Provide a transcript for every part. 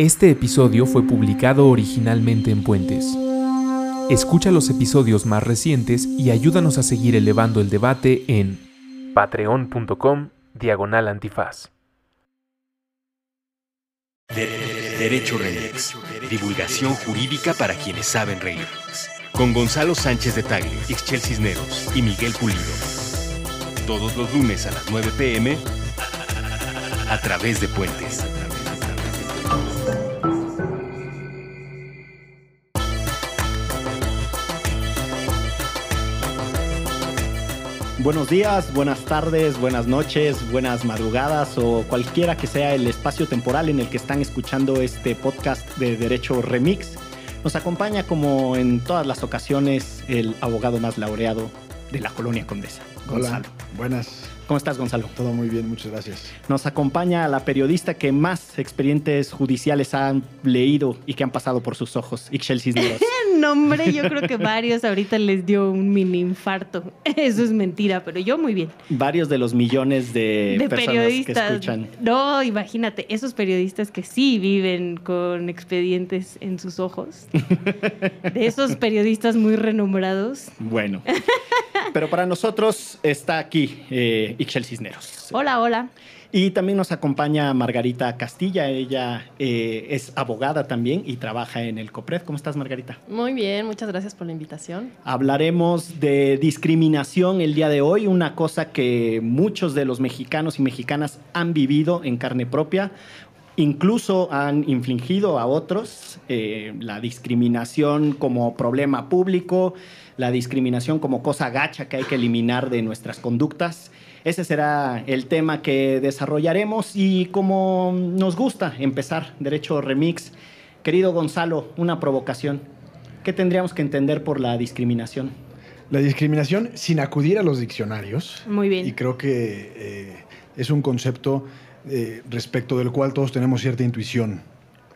Este episodio fue publicado originalmente en Puentes. Escucha los episodios más recientes y ayúdanos a seguir elevando el debate en patreon.com diagonal antifaz. Derecho Remix. Divulgación jurídica para quienes saben reír. Con Gonzalo Sánchez de Tagle, Ixchel Cisneros y Miguel Pulido. Todos los lunes a las 9 pm a través de Puentes. Buenos días, buenas tardes, buenas noches, buenas madrugadas o cualquiera que sea el espacio temporal en el que están escuchando este podcast de Derecho Remix. Nos acompaña como en todas las ocasiones el abogado más laureado de la colonia Condesa, Gonzalo. Hola, buenas. ¿Cómo estás, Gonzalo? Todo muy bien, muchas gracias. Nos acompaña la periodista que más expedientes judiciales han leído y que han pasado por sus ojos, Ixchel Cisneros. nombre, yo creo que varios ahorita les dio un mini infarto. Eso es mentira, pero yo muy bien. Varios de los millones de, De personas periodistas. que escuchan. No, imagínate, esos periodistas que sí viven con expedientes en sus ojos. De esos periodistas muy renombrados. Bueno. Pero para nosotros está aquí eh, Ixchel Cisneros. Hola, hola. Y también nos acompaña Margarita Castilla. Ella eh, es abogada también y trabaja en el COPRED. ¿Cómo estás, Margarita? Muy bien, muchas gracias por la invitación. Hablaremos de discriminación el día de hoy, una cosa que muchos de los mexicanos y mexicanas han vivido en carne propia. Incluso han infligido a otros eh, la discriminación como problema público, la discriminación como cosa gacha que hay que eliminar de nuestras conductas. Ese será el tema que desarrollaremos y como nos gusta empezar, Derecho Remix, querido Gonzalo, una provocación. ¿Qué tendríamos que entender por la discriminación? La discriminación sin acudir a los diccionarios. Muy bien. Y creo que eh, es un concepto eh, respecto del cual todos tenemos cierta intuición,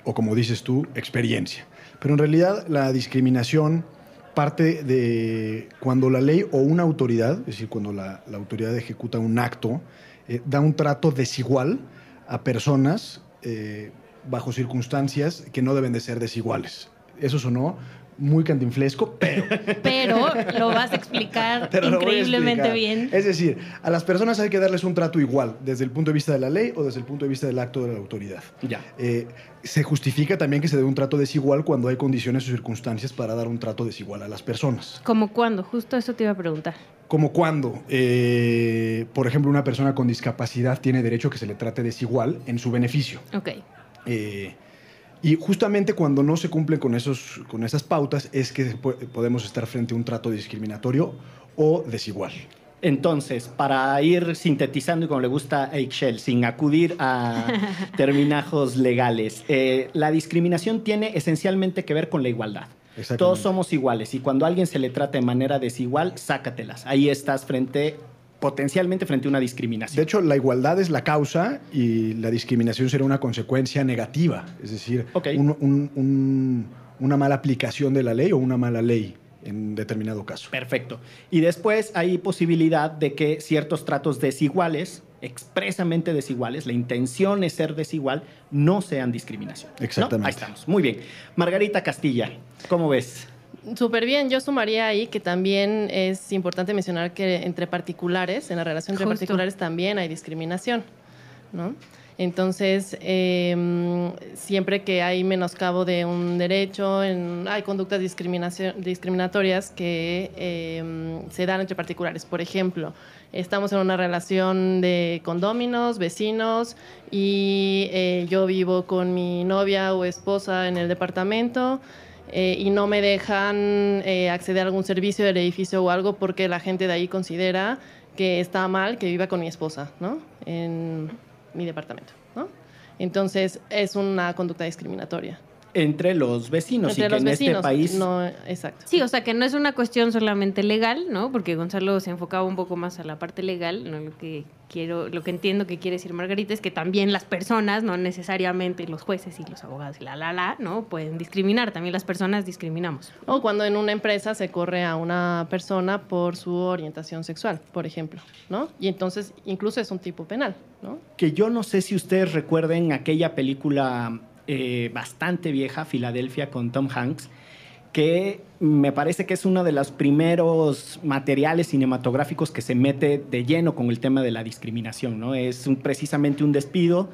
o como dices tú, experiencia. Pero en realidad la discriminación parte de cuando la ley o una autoridad, es decir, cuando la, autoridad ejecuta un acto, eh, da un trato desigual a personas eh, bajo circunstancias que no deben de ser desiguales. Eso sonó muy cantinflesco, pero Pero lo vas a explicar a increíblemente explicar. bien. Es decir, a las personas hay que darles un trato igual, desde el punto de vista de la ley o desde el punto de vista del acto de la autoridad. Ya. Eh, se justifica también que se dé un trato desigual cuando hay condiciones o circunstancias para dar un trato desigual a las personas. ¿Como cuándo? Justo eso te iba a preguntar. Como cuando, eh, por ejemplo, una persona con discapacidad tiene derecho a que se le trate desigual en su beneficio. Ok. Eh, y justamente cuando no se cumplen con, esos, con esas pautas es que po- podemos estar frente a un trato discriminatorio o desigual. Entonces, para ir sintetizando y como le gusta a Excel, sin acudir a terminajos legales, eh, la discriminación tiene esencialmente que ver con la igualdad. Todos somos iguales y cuando a alguien se le trata de manera desigual, sácatelas. Ahí estás frente, potencialmente frente a una discriminación. De hecho, la igualdad es la causa y la discriminación será una consecuencia negativa, es decir, Ok. un- un- un- una mala aplicación de la ley o una mala ley en determinado caso. Perfecto. Y después hay posibilidad de que ciertos tratos desiguales, expresamente desiguales, la intención es ser desigual, no sean discriminación. ¿no? Exactamente. Ahí estamos. Muy bien. Margarita Castilla, ¿cómo ves? Súper bien, yo sumaría ahí que también es importante mencionar que entre particulares, en la relación entre Justo. particulares también hay discriminación, ¿no? Entonces, eh, siempre que hay menoscabo de un derecho, en- hay conductas discriminatorias que eh, se dan entre particulares. Por ejemplo, estamos en una relación de condóminos, vecinos, y eh, yo vivo con mi novia o esposa en el departamento eh, y no me dejan eh, acceder a algún servicio del edificio o algo porque la gente de ahí considera que está mal que viva con mi esposa, ¿no? En mi departamento, ¿no? Entonces es una conducta discriminatoria. Entre los vecinos Entre y que los en vecinos. este país No, exacto. Sí, o sea que no es una cuestión solamente legal, ¿no? Porque Gonzalo se enfocaba un poco más a la parte legal, no lo que quiero, lo que entiendo que quiere decir Margarita es que también las personas, no necesariamente los jueces y los abogados y la la la, ¿no? Pueden discriminar, también las personas discriminamos. O cuando en una empresa se corre a una persona por su orientación sexual, por ejemplo, ¿no? Y entonces incluso es un tipo penal, ¿no? que yo no sé si ustedes recuerden aquella película eh, bastante vieja, Filadelfia, con Tom Hanks, que me parece que es uno de los primeros materiales cinematográficos que se mete de lleno con el tema de la discriminación. ¿no? Es precisamente un despido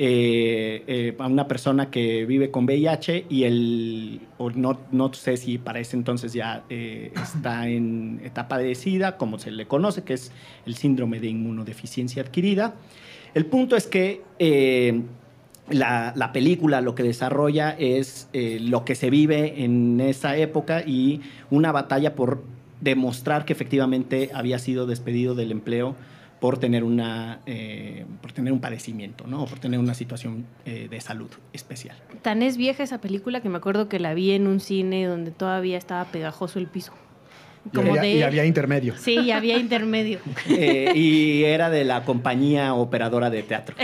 eh, eh, a una persona que vive con VIH y el, no, no sé si para ese entonces ya eh, está en etapa de SIDA, como se le conoce, que es el síndrome de inmunodeficiencia adquirida. El punto es que la, la, película lo que desarrolla es lo que se vive en esa época y una batalla por demostrar que efectivamente había sido despedido del empleo por tener, una, eh, por tener un padecimiento, ¿no? O por tener una situación eh, de salud especial. Tan es vieja esa película que me acuerdo que la vi en un cine donde todavía estaba pegajoso el piso. Como y, había, y había intermedio. Sí, y había intermedio. Eh, y era de la compañía operadora de teatro.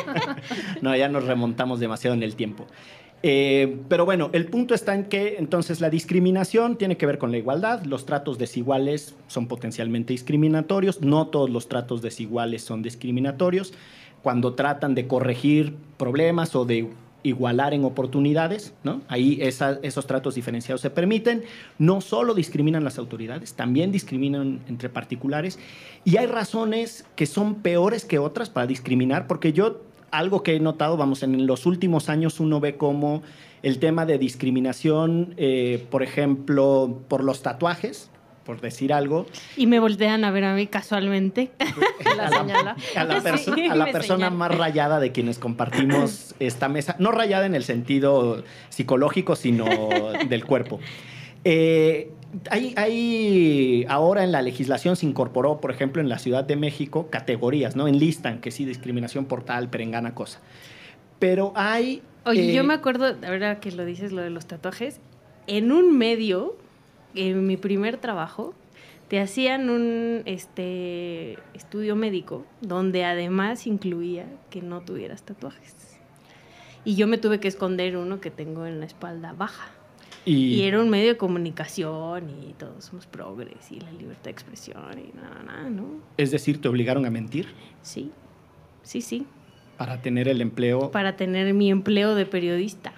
no, ya nos remontamos demasiado en el tiempo. Eh, pero bueno, el punto está en que entonces la discriminación tiene que ver con la igualdad, los tratos desiguales son potencialmente discriminatorios, no todos los tratos desiguales son discriminatorios. Cuando tratan de corregir problemas o de igualar en oportunidades, ¿no? Ahí esos tratos diferenciados se permiten. No solo discriminan las autoridades, también discriminan entre particulares. Y hay razones que son peores que otras para discriminar, porque yo algo que he notado, vamos, en los últimos años uno ve como el tema de discriminación, eh, por ejemplo, por los tatuajes, por decir algo. Y me voltean a ver a mí casualmente. a la, a la, persona más rayada de quienes compartimos esta mesa. No rayada en el sentido psicológico, sino del cuerpo. Eh, hay, ahora en la legislación se incorporó, por ejemplo, en la Ciudad de México, categorías, ¿no? Enlistan que sí, discriminación por tal, perengana cosa. Pero hay... Oye, yo eh, me acuerdo, ahora que lo dices, lo de los tatuajes, en un medio, en mi primer trabajo, te hacían un este, estudio médico donde además incluía que no tuvieras tatuajes. Y yo me tuve que esconder uno que tengo en la espalda baja. Y, era un medio de comunicación y todos somos progres y la libertad de expresión y nada, nada, ¿no? Es decir, ¿te obligaron a mentir? Sí, sí, sí. Para tener el empleo. Para tener mi empleo de periodista.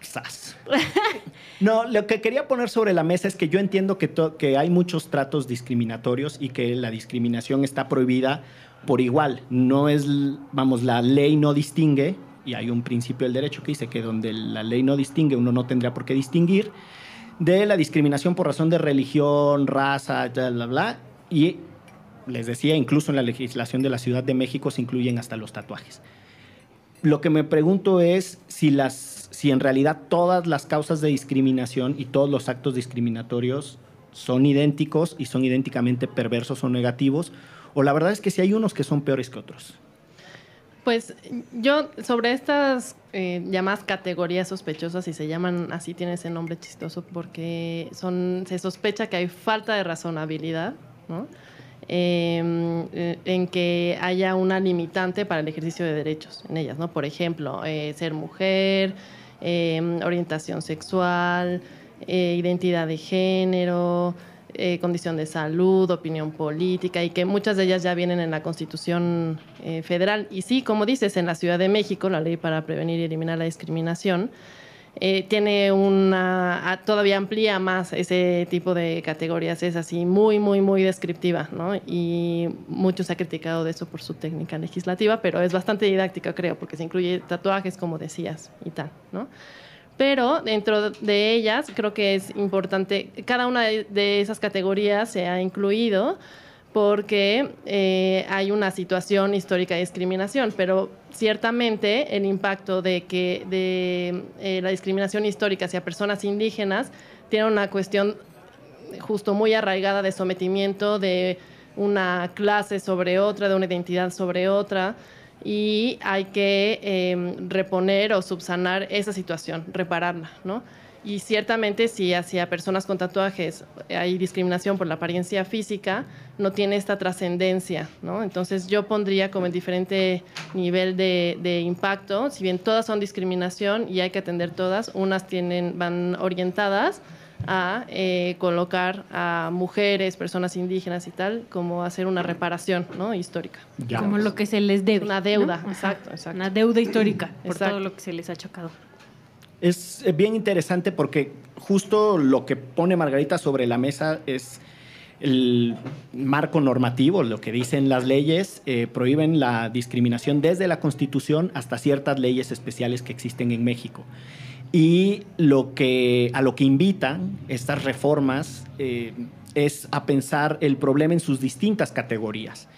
Quizás. no, lo que quería poner sobre la mesa es que yo entiendo que, que hay muchos tratos discriminatorios y que la discriminación está prohibida por igual. No es, vamos, la ley no distingue y hay un principio del derecho que dice que donde la ley no distingue, uno no tendría por qué distinguir, de la discriminación por razón de religión, raza, bla, bla, bla. Y les decía, incluso en la legislación de la Ciudad de México se incluyen hasta los tatuajes. Lo que me pregunto es si, las, si en realidad todas las causas de discriminación y todos los actos discriminatorios son idénticos y son idénticamente perversos o negativos, o la verdad es que si hay unos que son peores que otros. Pues yo sobre estas eh, llamadas categorías sospechosas, y se llaman así, tiene ese nombre chistoso, porque son, se sospecha que hay falta de razonabilidad, ¿no? Em, eh, en que haya una limitante para el ejercicio de derechos en ellas, ¿no? Por ejemplo, eh, ser mujer, em, orientación sexual, identidad de género, eh, condición de salud, opinión política y que muchas de ellas ya vienen en la Constitución eh, Federal. Y sí, como dices, en la Ciudad de México, la ley para prevenir y eliminar la discriminación, eh, tiene una, todavía amplía más ese tipo de categorías, es así muy, muy, muy descriptiva, ¿no? Y muchos se ha criticado de eso por su técnica legislativa, pero es bastante didáctica, creo, porque se incluye tatuajes, como decías, y tal, ¿no? pero dentro de ellas creo que es importante, cada una de esas categorías se ha incluido porque eh, hay una situación histórica de discriminación, pero ciertamente el impacto de que de eh, la discriminación histórica hacia personas indígenas tiene una cuestión justo muy arraigada de sometimiento de una clase sobre otra, de una identidad sobre otra y hay que em, reponer o subsanar esa situación, repararla, ¿no? Y ciertamente si hacia personas con tatuajes hay discriminación por la apariencia física, no tiene esta trascendencia, ¿no? Entonces yo pondría como en diferente nivel de, de, impacto, si bien todas son discriminación y hay que atender todas, unas tienen, van orientadas a eh, colocar a mujeres, personas indígenas y tal, como hacer una reparación ¿no? histórica. Ya. Como lo que se les debe. Una deuda, ¿no? exacto, exacto. Una deuda histórica por Exacto. todo lo que se les ha chocado. Es eh, bien interesante porque justo lo que pone Margarita sobre la mesa es el marco normativo, lo que dicen las leyes, eh, prohíben la discriminación desde la Constitución hasta ciertas leyes especiales que existen en México. Y lo que, a lo que invitan estas reformas eh, es a pensar el problema en sus distintas categorías,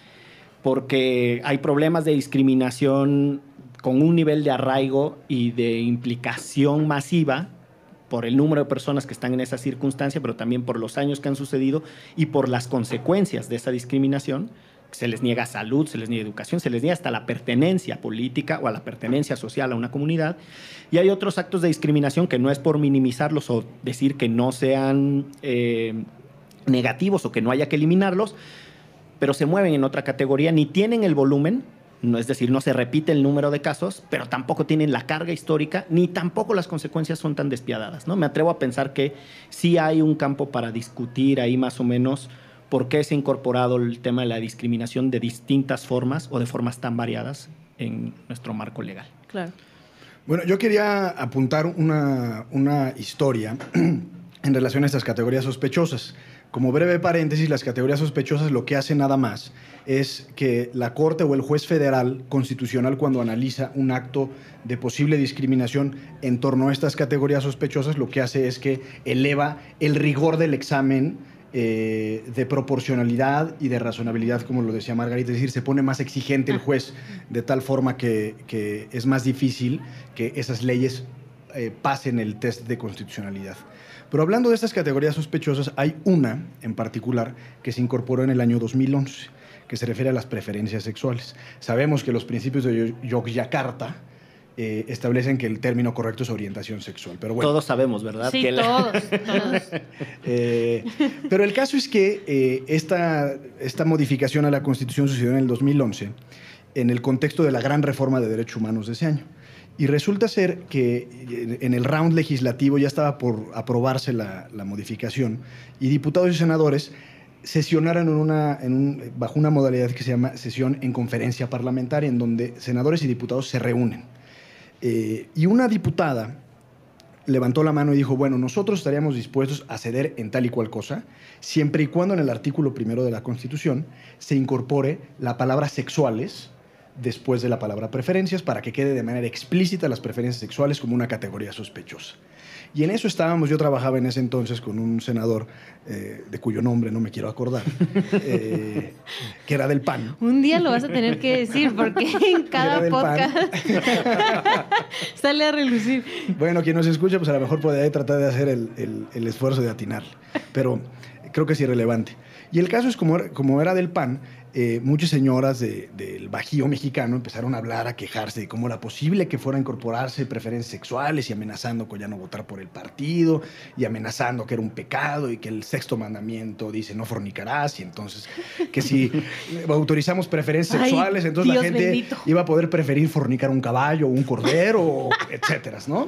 porque hay problemas de discriminación con un nivel de arraigo y de implicación masiva por el número de personas que están en esa circunstancia, pero también por los años que han sucedido y por las consecuencias de esa discriminación. Se les niega salud, se les niega educación, se les niega hasta la pertenencia política o a la pertenencia social a una comunidad. Y hay otros actos de discriminación que no es por minimizarlos o decir que no sean eh, negativos o que no haya que eliminarlos, pero se mueven en otra categoría, ni tienen el volumen, no, es decir, no se repite el número de casos, pero tampoco tienen la carga histórica, ni tampoco las consecuencias son tan despiadadas. ¿no? Me atrevo a pensar que sí hay un campo para discutir ahí más o menos por qué se ha incorporado el tema de la discriminación de distintas formas o de formas tan variadas en nuestro marco legal. Claro. Bueno, yo quería apuntar una, una historia en relación a estas categorías sospechosas. Como breve paréntesis, las categorías sospechosas lo que hace nada más es que la Corte o el juez federal constitucional cuando analiza un acto de posible discriminación en torno a estas categorías sospechosas, lo que hace es que eleva el rigor del examen eh, de proporcionalidad y de razonabilidad, como lo decía Margarita, es decir, se pone más exigente el juez de tal forma que, que es más difícil que esas leyes eh, pasen el test de constitucionalidad. Pero hablando de estas categorías sospechosas, hay una en particular que se incorporó en el año 2011, que se refiere a las preferencias sexuales. Sabemos que los principios de Yogyakarta eh, establecen que el término correcto es orientación sexual, pero bueno. Todos sabemos, ¿verdad? Sí, Que la- todos, todos. Eh, pero el caso es que eh, esta, esta modificación a la Constitución sucedió en el 2011 en el contexto de la gran reforma de derechos humanos de ese año. Y resulta ser que en el round legislativo ya estaba por aprobarse la, modificación y diputados y senadores sesionaron bajo una modalidad que se llama sesión en conferencia parlamentaria, en donde senadores y diputados se reúnen. Eh, y una diputada levantó la mano y dijo, bueno, nosotros estaríamos dispuestos a ceder en tal y cual cosa, siempre y cuando en el artículo primero de la Constitución se incorpore la palabra sexuales después de la palabra preferencias para que quede de manera explícita las preferencias sexuales como una categoría sospechosa. Y en eso estábamos, yo trabajaba en ese entonces con un senador eh, de cuyo nombre no me quiero acordar, eh, que era del PAN. Un día lo vas a tener que decir porque en cada podcast sale a relucir. Bueno, quien nos escucha, pues a lo mejor puede tratar de hacer el, el- el esfuerzo de atinar, pero creo que es irrelevante. Y el caso es como, como era del PAN, eh, muchas señoras de- del Bajío mexicano empezaron a hablar, a quejarse de cómo era posible que fuera a incorporarse preferencias sexuales y amenazando con ya no votar por el partido y amenazando que era un pecado y que el sexto mandamiento dice no fornicarás y entonces que si autorizamos preferencias Ay, sexuales, entonces Dios la gente bendito. iba a poder preferir fornicar un caballo o un cordero, etcétera, ¿no?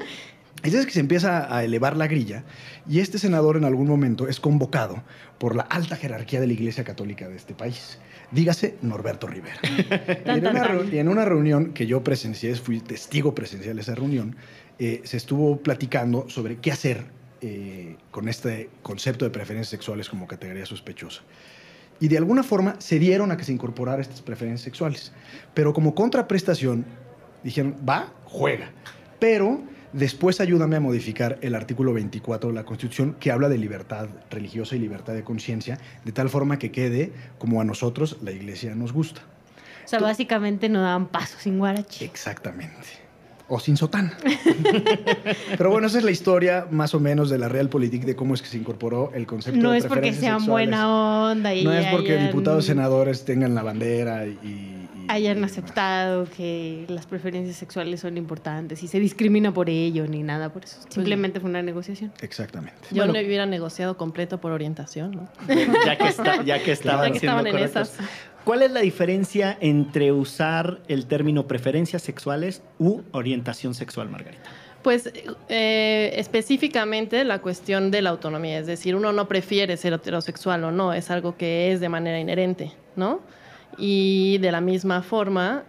Entonces que se empieza a elevar la grilla y este senador en algún momento es convocado por la alta jerarquía de la Iglesia Católica de este país. Dígase Norberto Rivera. y, en una, en una reunión que yo presencié, fui testigo presencial de esa reunión, eh, se estuvo platicando sobre qué hacer eh, con este concepto de preferencias sexuales como categoría sospechosa. Y de alguna forma se dieron a que se incorporara estas preferencias sexuales. Pero como contraprestación, dijeron, va, juega. Pero después ayúdame a modificar el artículo 24 de la Constitución que habla de libertad religiosa y libertad de conciencia, de tal forma que quede como a nosotros la iglesia nos gusta. O sea, básicamente no daban paso sin guarache. Exactamente. O sin sotana. Pero bueno, esa es la historia más o menos de la Realpolitik de cómo es que se incorporó el concepto No de es porque sean sexuales. buena onda y No es porque hayan- diputados senadores tengan la bandera y... hayan aceptado que las preferencias sexuales son importantes y se discrimina por ello ni nada por eso. Simplemente fue una negociación. Exactamente. Yo Bueno. no hubiera negociado completo por orientación, ¿no? ya que, está- ya que estaban, Ya que siendo estaban en correctos. esas. ¿Cuál es la diferencia entre usar el término preferencias sexuales u orientación sexual, Margarita? Pues eh, específicamente la cuestión de la autonomía, es decir, uno no prefiere ser heterosexual o no, es algo que es de manera inherente, ¿no? Y de la misma forma,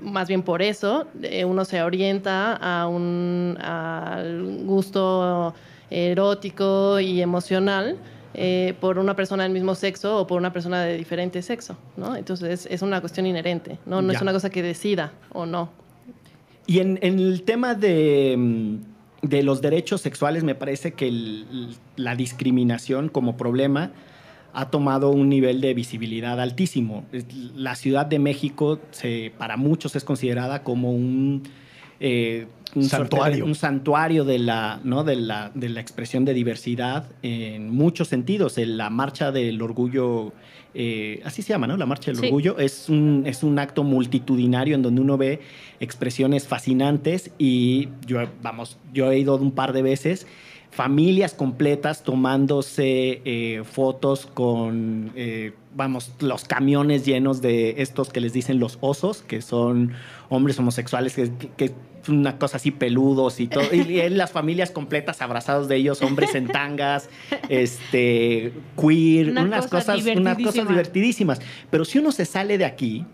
más bien por eso, eh, uno se orienta a un al gusto erótico y emocional eh, por una persona del mismo sexo o por una persona de diferente sexo, ¿no? Entonces es una cuestión inherente, ¿no? No es una cosa que decida o no. Y en, el tema de, mm, de, los derechos sexuales, me parece que la discriminación como problema ha tomado un nivel de visibilidad altísimo. La Ciudad de México se, para muchos es considerada como un... Eh, un santuario. un santuario de la, ¿no? de, la, de la expresión de diversidad en muchos sentidos. En la marcha del orgullo, eh, así se llama, ¿no? La marcha del orgullo es un, es un acto multitudinario en donde uno ve expresiones fascinantes y yo, vamos, yo he ido un par de veces. Familias completas tomándose eh, fotos con, eh, vamos, los camiones llenos de estos que les dicen los osos, que son hombres homosexuales, que, que una cosa así peludos y todo, y, las familias completas abrazados de ellos, hombres en tangas, este, queer, unas, cosas, unas cosas divertidísimas. Pero si uno se sale de aquí,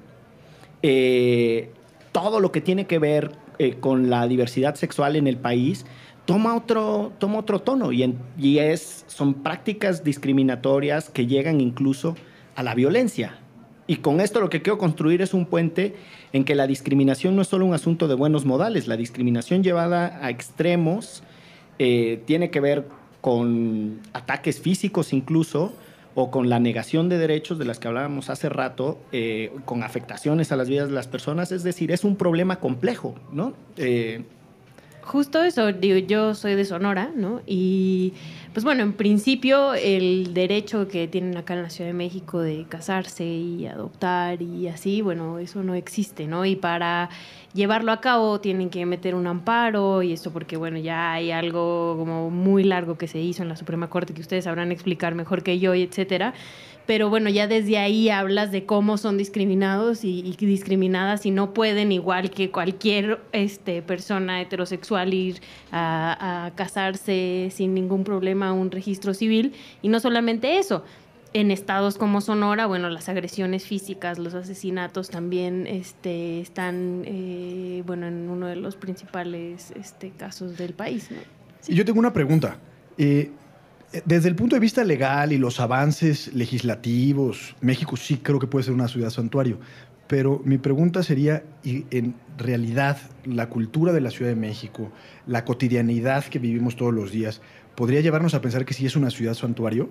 eh, todo lo que tiene que ver con la diversidad sexual en el país, toma otro, toma otro tono y, y es, son prácticas discriminatorias que llegan incluso a la violencia. Y con esto lo que quiero construir es un puente en que la discriminación no es solo un asunto de buenos modales, la discriminación llevada a extremos eh, tiene que ver con ataques físicos incluso, o con la negación de derechos de las que hablábamos hace rato, eh, con afectaciones a las vidas de las personas, es decir, es un problema complejo, ¿no? Eh, Justo eso, yo soy de Sonora, ¿no? Y pues bueno, en principio el derecho que tienen acá en la Ciudad de México de casarse y adoptar y así, bueno, eso no existe, ¿no? Y para llevarlo a cabo tienen que meter un amparo y esto porque, bueno, ya hay algo como muy largo que se hizo en la Suprema Corte que ustedes sabrán explicar mejor que yo, y etcétera pero bueno, ya desde ahí hablas de cómo son discriminados y, discriminadas y no pueden, igual que cualquier este, persona heterosexual, ir a, casarse sin ningún problema a un registro civil. Y no solamente eso, en estados como Sonora, bueno, las agresiones físicas, los asesinatos también este, están, eh, bueno, en uno de los principales este, casos del país. Yo tengo una pregunta. Eh, desde el punto de vista legal y los avances legislativos, México sí creo que puede ser una ciudad santuario. Pero mi pregunta sería, ¿y en realidad la cultura de la Ciudad de México, la cotidianidad que vivimos todos los días, podría llevarnos a pensar que sí es una ciudad santuario?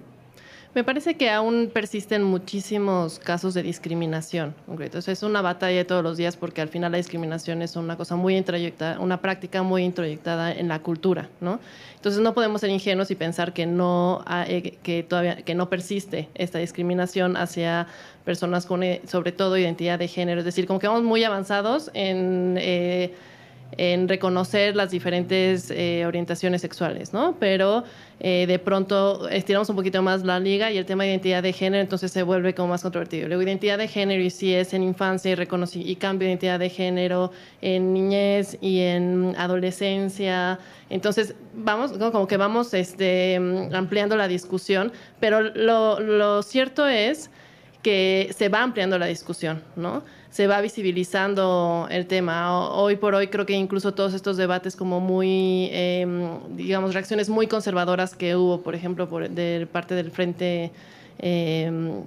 Me parece que aún persisten muchísimos casos de discriminación. Entonces es una batalla de todos los días porque al final la discriminación es una cosa muy introyectada, una práctica muy introyectada en la cultura, ¿no? Entonces no podemos ser ingenuos y pensar que no, eh, que todavía, que no persiste esta discriminación hacia personas con, eh, sobre todo, identidad de género. Es decir, como que vamos muy avanzados en... Eh, en reconocer las diferentes eh, orientaciones sexuales, ¿no? Pero eh, de pronto estiramos un poquito más la liga y el tema de identidad de género entonces se vuelve como más controvertido. Luego identidad de género y si es en infancia y, y cambio de identidad de género en niñez y en adolescencia. Entonces vamos, como que vamos este, ampliando la discusión, pero lo, lo cierto es que se va ampliando la discusión, ¿no? Se va visibilizando el tema. Hoy por hoy creo que incluso todos estos debates como muy, em, digamos, reacciones muy conservadoras que hubo, por ejemplo, por, de parte del Frente... Em,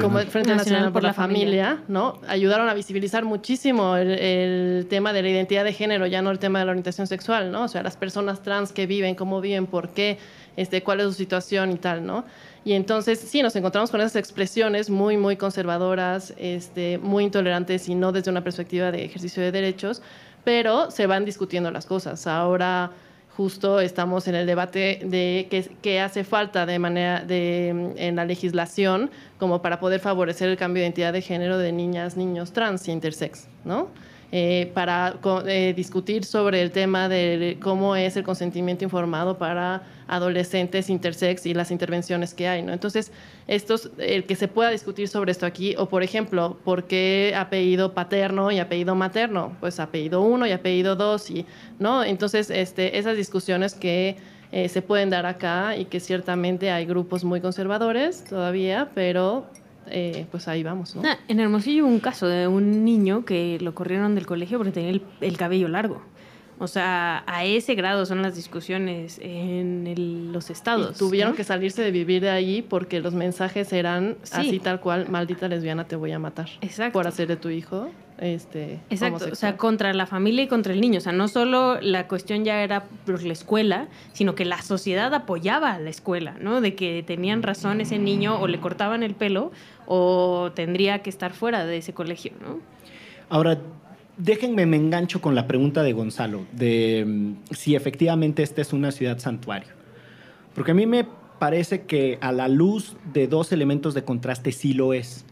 como el Frente Nacional, por, la, familia, ¿no? Ayudaron a visibilizar muchísimo el, el, tema de la identidad de género, ya no el tema de la orientación sexual, ¿no? O sea, las personas trans que viven, cómo viven, por qué, este, cuál es su situación y tal, ¿no? Y entonces, sí, nos encontramos con esas expresiones muy, muy conservadoras, este, muy intolerantes y no desde una perspectiva de ejercicio de derechos, pero se van discutiendo las cosas. Ahora justo estamos en el debate de qué, qué hace falta de manera de, en la legislación como para poder favorecer el cambio de identidad de género de niñas, niños trans y intersex, ¿no? Eh, para eh, discutir sobre el tema de cómo es el consentimiento informado para adolescentes intersex y las intervenciones que hay, ¿no? Entonces, estos, el que se pueda discutir sobre esto aquí, o por ejemplo, ¿por qué apellido paterno y apellido materno? Pues apellido uno y apellido dos, y, ¿no? Entonces, este, esas discusiones que eh, se pueden dar acá y que ciertamente hay grupos muy conservadores todavía, pero eh, pues ahí vamos. ¿no? Ah, en Hermosillo hubo un caso de un niño que lo corrieron del colegio porque tenía el, cabello largo. O sea, a ese grado son las discusiones en los estados. tuvieron que salirse de vivir de allí porque los mensajes eran así tal cual, maldita lesbiana, te voy a matar. Exacto. Por hacer de tu hijo este, Exacto, o sea, contra la familia y contra el niño. O sea, no solo la cuestión ya era por la escuela, sino que la sociedad apoyaba a la escuela, ¿no? De que tenían razón ese niño o le cortaban el pelo o tendría que estar fuera de ese colegio, ¿no? Ahora, déjenme me engancho con la pregunta de Gonzalo, de mm, si efectivamente esta es una ciudad santuario. Porque a mí me parece que a la luz de dos elementos de contraste sí lo es.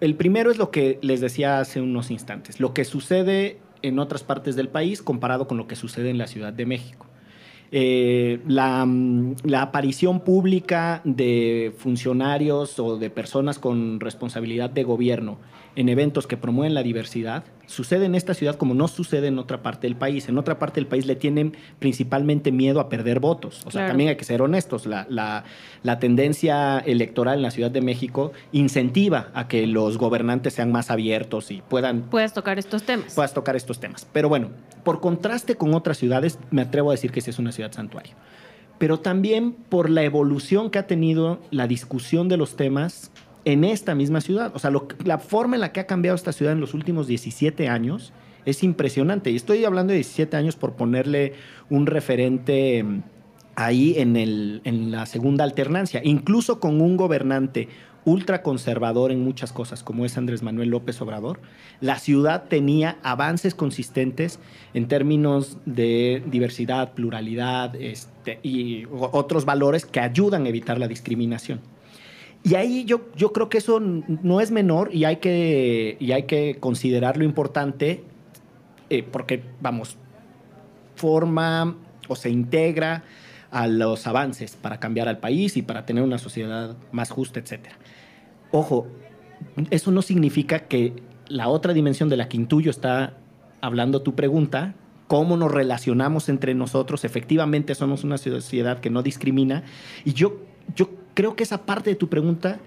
El primero es lo que les decía hace unos instantes, lo que sucede en otras partes del país comparado con lo que sucede en la Ciudad de México. Eh, la, la, aparición pública de funcionarios o de personas con responsabilidad de gobierno en eventos que promueven la diversidad, sucede en esta ciudad como no sucede en otra parte del país. En otra parte del país le tienen principalmente miedo a perder votos. O sea, también hay que ser honestos. La, la, la, tendencia electoral en la Ciudad de México incentiva a que los gobernantes sean más abiertos y puedan... Puedas tocar estos temas. Puedas tocar estos temas. Pero bueno, por contraste con otras ciudades, me atrevo a decir que sí es una ciudad santuario. Pero también por la evolución que ha tenido la discusión de los temas en esta misma ciudad. O sea, la forma en la que ha cambiado esta ciudad en los últimos 17 años es impresionante. Y estoy hablando de 17 años por ponerle un referente mm, ahí en, el, la segunda alternancia. Incluso con un gobernante ultraconservador en muchas cosas, como es Andrés Manuel López Obrador, la ciudad tenía avances consistentes en términos de diversidad, pluralidad este, y otros valores que ayudan a evitar la discriminación. Y ahí yo, yo creo que eso no es menor y hay que, y hay que considerar importante eh, porque, vamos, forma o se integra a los avances para cambiar al país y para tener una sociedad más justa, etc. Ojo, eso no significa que la otra dimensión de la que intuyo está hablando tu pregunta, cómo nos relacionamos entre nosotros, efectivamente somos una sociedad que no discrimina, y yo, yo creo que esa parte de tu pregunta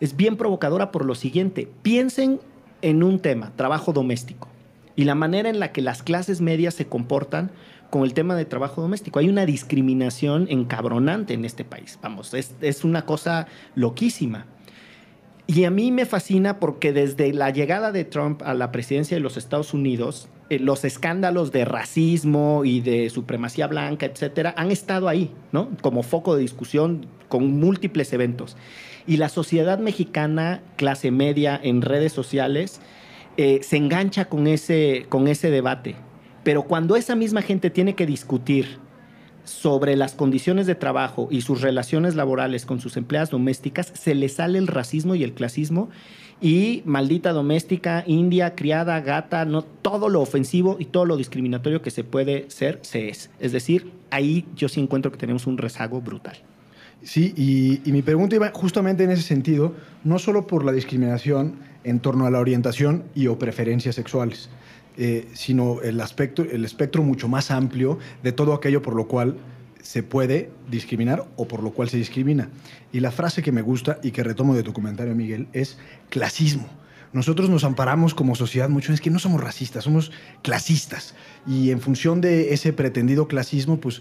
es bien provocadora por lo siguiente. Piensen en un tema, trabajo doméstico, y la manera en la que las clases medias se comportan con el tema de trabajo doméstico. Hay una discriminación encabronante en este país. Vamos, es, es una cosa loquísima. Y a mí me fascina porque desde la llegada de Trump a la presidencia de los Estados Unidos, eh, los escándalos de racismo y de supremacía blanca, etcétera, han estado ahí, ¿no? Como foco de discusión con múltiples eventos. Y la sociedad mexicana, clase media en redes sociales, eh, se engancha con ese, con ese debate. Pero cuando esa misma gente tiene que discutir sobre las condiciones de trabajo y sus relaciones laborales con sus empleadas domésticas, se le sale el racismo y el clasismo y maldita doméstica, india, criada, gata, no todo lo ofensivo y todo lo discriminatorio que se puede ser, se es. Es decir, ahí yo sí encuentro que tenemos un rezago brutal. Sí, y, mi pregunta iba justamente en ese sentido, no solo por la discriminación en torno a la orientación y o preferencias sexuales, eh, sino el, aspecto, el espectro mucho más amplio de todo aquello por lo cual se puede discriminar o por lo cual se discrimina. Y la frase que me gusta y que retomo de tu comentario, Miguel, es clasismo. Nosotros nos amparamos como sociedad mucho, es que no somos racistas, somos clasistas. Y en función de ese pretendido clasismo, pues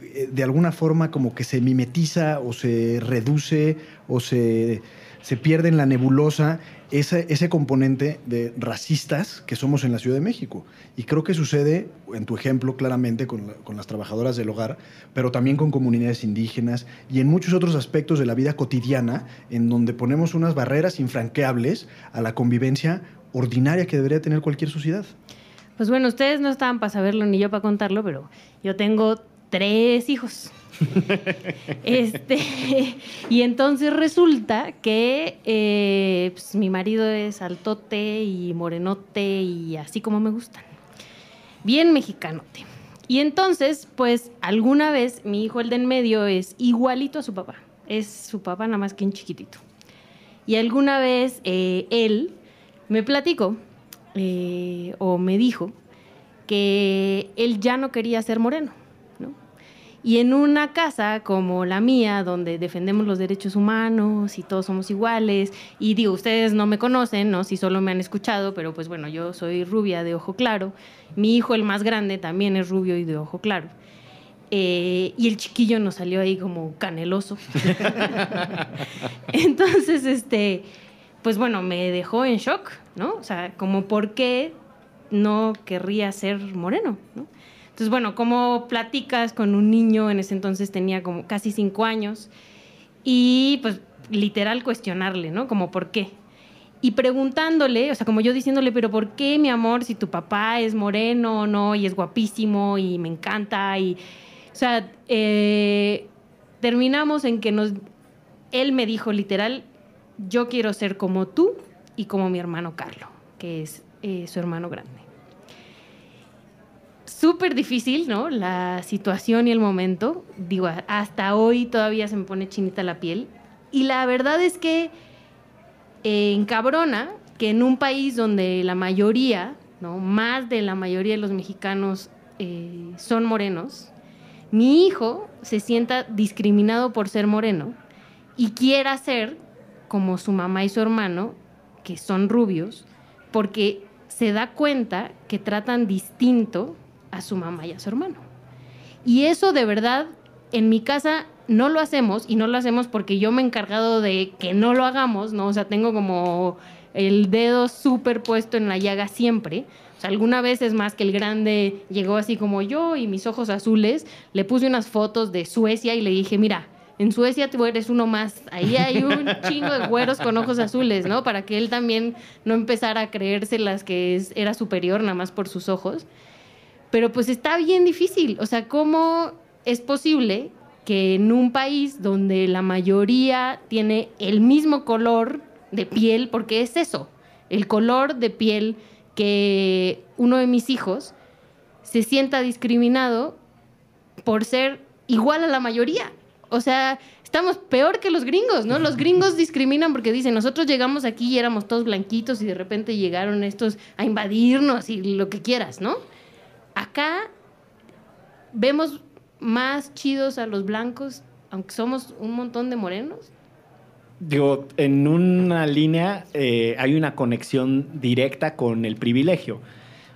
eh, de alguna forma como que se mimetiza o se reduce o se, se pierde en la nebulosa ese, ese componente de racistas que somos en la Ciudad de México. Y creo que sucede, en tu ejemplo, claramente con, con, las trabajadoras del hogar, pero también con comunidades indígenas y en muchos otros aspectos de la vida cotidiana, en donde ponemos unas barreras infranqueables a la convivencia ordinaria que debería tener cualquier sociedad. Pues bueno, ustedes no estaban para saberlo ni yo para contarlo, pero yo tengo tres hijos. este, y entonces resulta que eh, pues, mi marido es altote y morenote y así como me gustan. Bien mexicanote. Y entonces, pues alguna vez mi hijo, el de en medio, es igualito a su papá. Es su papá nada más que un chiquitito. Y alguna vez eh, él me platicó eh, o me dijo que él ya no quería ser moreno y en una casa como la mía, donde defendemos los derechos humanos y todos somos iguales, y digo, ustedes no me conocen, ¿no? Si solo me han escuchado, pero pues bueno, yo soy rubia de ojo claro. Mi hijo, el más grande, también es rubio y de ojo claro. Eh, y el chiquillo nos salió ahí como caneloso. Entonces, este, pues bueno, me dejó en shock, ¿no? O sea, como por qué no querría ser moreno, ¿no? Entonces, bueno, ¿cómo platicas con un niño? En ese entonces tenía como casi cinco años. Y pues literal cuestionarle, ¿no? Como por qué. Y preguntándole, o sea, como yo diciéndole, pero ¿por qué, mi amor, si tu papá es moreno, no? Y es guapísimo y me encanta. Y, o sea, eh, terminamos en que nos, él me dijo literal, yo quiero ser como tú y como mi hermano Carlo, que es eh, su hermano grande súper difícil, ¿no? La situación y el momento. Digo, hasta hoy todavía se me pone chinita la piel. Y la verdad es que encabrona que en un país donde la mayoría, ¿no? Más de la mayoría de los mexicanos eh, son morenos, mi hijo se sienta discriminado por ser moreno y quiera ser como su mamá y su hermano, que son rubios, porque se da cuenta que tratan distinto a su mamá y a su hermano. Y eso de verdad, en mi casa no lo hacemos y no lo hacemos porque yo me he encargado de que no lo hagamos, ¿no? O sea, tengo como el dedo súper puesto en la llaga siempre. O sea, alguna vez es más que el grande llegó así como yo y mis ojos azules, le puse unas fotos de Suecia y le dije, mira, en Suecia tú eres uno más. Ahí hay un chingo de güeros con ojos azules, ¿no? Para que él también no empezara a creerse las que era superior nada más por sus ojos. Pero pues está bien difícil. O sea, ¿cómo es posible que en un país donde la mayoría tiene el mismo color de piel, porque es eso, el color de piel que uno de mis hijos se sienta discriminado por ser igual a la mayoría? O sea, estamos peor que los gringos, ¿no? Los gringos discriminan porque dicen, nosotros llegamos aquí y éramos todos blanquitos y de repente llegaron estos a invadirnos y lo que quieras, ¿no? Acá vemos más chidos a los blancos, aunque somos un montón de morenos. Digo, en una línea eh, hay una conexión directa con el privilegio.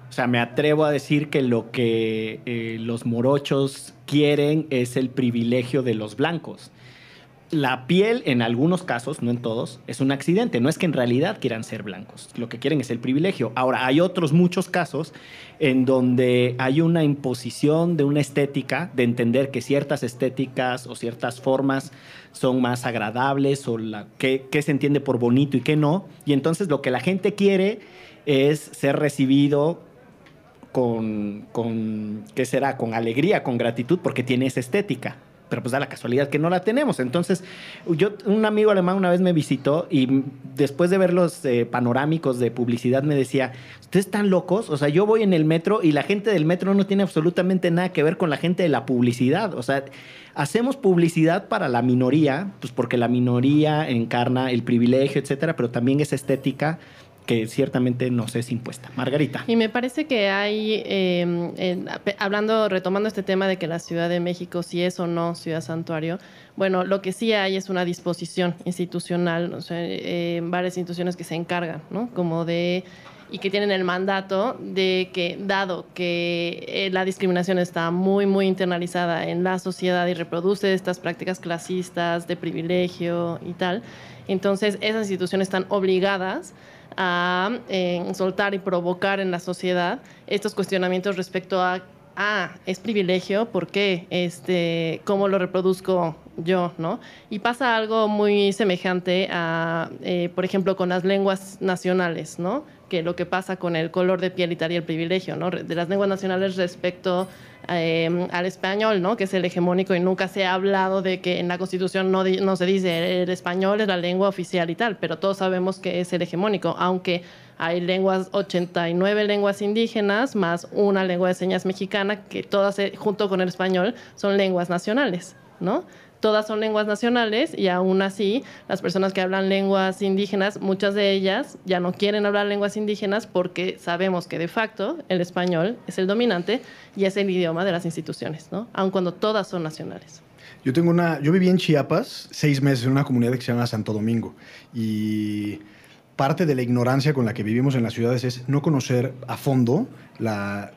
O sea, me atrevo a decir que lo que eh, los morochos quieren es el privilegio de los blancos la piel, en algunos casos, no en todos, es un accidente. No es que en realidad quieran ser blancos. Lo que quieren es el privilegio. Ahora, hay otros muchos casos en donde hay una imposición de una estética, de entender que ciertas estéticas o ciertas formas son más agradables o la, qué, se entiende por bonito y qué no. Y entonces lo que la gente quiere es ser recibido con, con, ¿qué será? Con alegría, con gratitud, porque tiene esa estética pero pues da la casualidad que no la tenemos. Entonces, yo, un amigo alemán una vez me visitó y después de ver los eh, panorámicos de publicidad me decía, ¿ustedes están locos? O sea, yo voy en el metro y la gente del metro no tiene absolutamente nada que ver con la gente de la publicidad. O sea, hacemos publicidad para la minoría, pues porque la minoría encarna el privilegio, etcétera, pero también es estética que ciertamente nos es impuesta. Margarita. Y me parece que hay, em, hablando, retomando este tema de que la Ciudad de México si es o no ciudad santuario, bueno, lo que sí hay es una disposición institucional, o sea, varias instituciones que se encargan, ¿no? Como de y que tienen el mandato de que, dado que eh, la discriminación está muy, muy internalizada en la sociedad y reproduce estas prácticas clasistas de privilegio y tal, entonces esas instituciones están obligadas a soltar y provocar en la sociedad estos cuestionamientos respecto a ah, es privilegio, ¿por qué? Este, ¿Cómo lo reproduzco yo, no? Y pasa algo muy semejante a, eh, por ejemplo, con las lenguas nacionales, ¿no? Que lo que pasa con el color de piel y tal y el privilegio, ¿no? De las lenguas nacionales respecto eh, al español, ¿no? Que es el hegemónico y nunca se ha hablado de que en la Constitución no, no se dice el español es la lengua oficial y tal, pero todos sabemos que es el hegemónico, aunque hay lenguas, 89 lenguas indígenas, más una lengua de señas mexicana, que todas, eh, junto con el español, son lenguas nacionales, ¿no? Todas son lenguas nacionales y aún así las personas que hablan lenguas indígenas, muchas de ellas ya no quieren hablar lenguas indígenas porque sabemos que de facto el español es el dominante y es el idioma de las instituciones, ¿no? Aun cuando todas son nacionales. Yo tengo una, yo viví en Chiapas seis meses en una comunidad que se llama Santo Domingo y parte de la ignorancia con la que vivimos en las ciudades es no conocer a fondo la,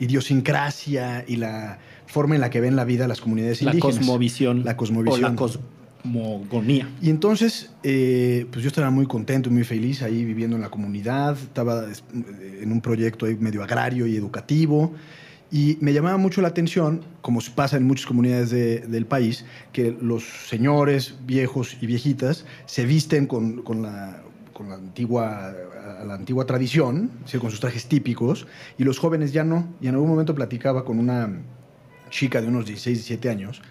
idiosincrasia y la forma en la que ven la vida las comunidades indígenas. La cosmovisión. La cosmovisión. O la cosmogonía. Y entonces, eh, pues yo estaba muy contento y muy feliz ahí viviendo en la comunidad. Estaba en un proyecto ahí medio agrario y educativo. Y me llamaba mucho la atención, como pasa en muchas comunidades del país, que los señores viejos y viejitas se visten con, con la con la antigua, la antigua tradición, con sus trajes típicos, y los jóvenes ya no. Y en algún momento platicaba con una chica de unos 16, 17 años